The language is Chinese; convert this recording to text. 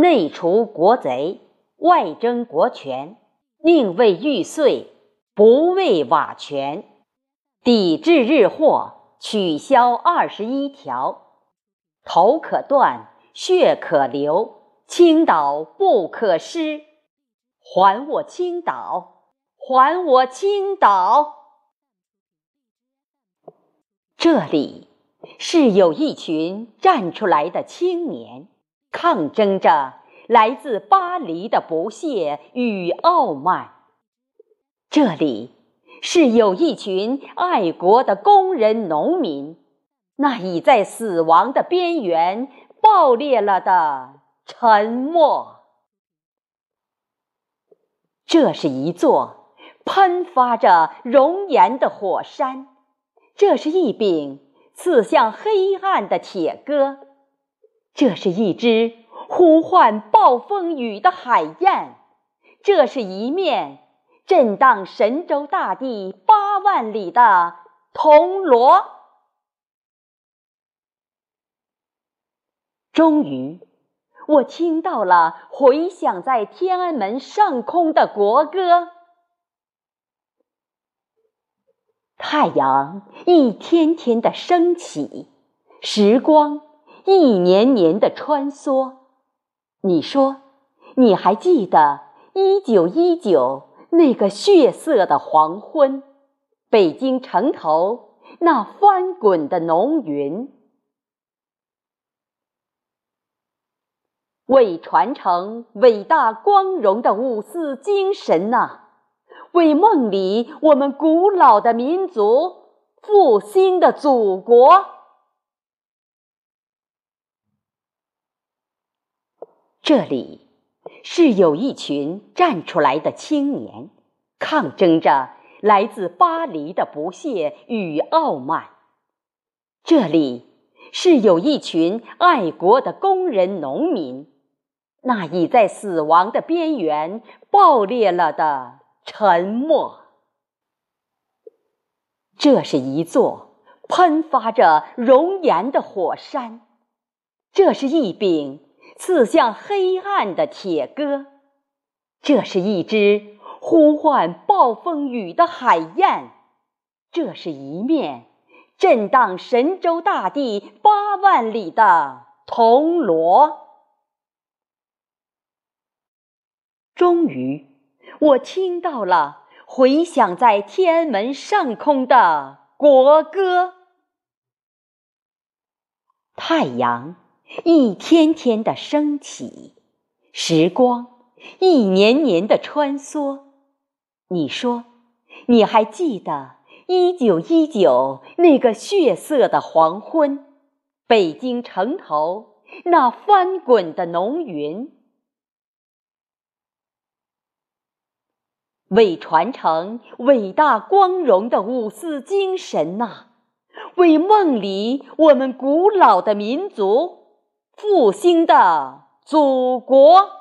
内除国贼，外争国权，宁为玉碎，不为瓦全。抵制日货，取消二十一条。头可断，血可流，青岛不可失。还我青岛，还我青岛！这里是有一群站出来的青年，抗争着来自巴黎的不屑与傲慢。这里是有一群爱国的工人、农民，那已在死亡的边缘爆裂了的沉默。这是一座喷发着熔岩的火山，这是一柄刺向黑暗的铁戈，这是一只呼唤暴风雨的海燕，这是一面震荡神州大地八万里的铜锣。终于。我听到了回响在天安门上空的国歌。太阳一天天的升起，时光一年年的穿梭。你说，你还记得一九一九那个血色的黄昏，北京城头那翻滚的浓云？为传承伟大光荣的五四精神呐，为梦里我们古老的民族复兴的祖国，这里是有一群站出来的青年，抗争着来自巴黎的不屑与傲慢。这里是有一群爱国的工人、农民。那已在死亡的边缘爆裂了的沉默。这是一座喷发着熔岩的火山，这是一柄刺向黑暗的铁戈，这是一只呼唤暴风雨的海燕，这是一面震荡神州大地八万里的铜锣。终于，我听到了回响在天安门上空的国歌。太阳一天天的升起，时光一年年的穿梭。你说，你还记得一九一九那个血色的黄昏，北京城头那翻滚的浓云？为传承伟大光荣的五四精神呐，为梦里我们古老的民族复兴的祖国。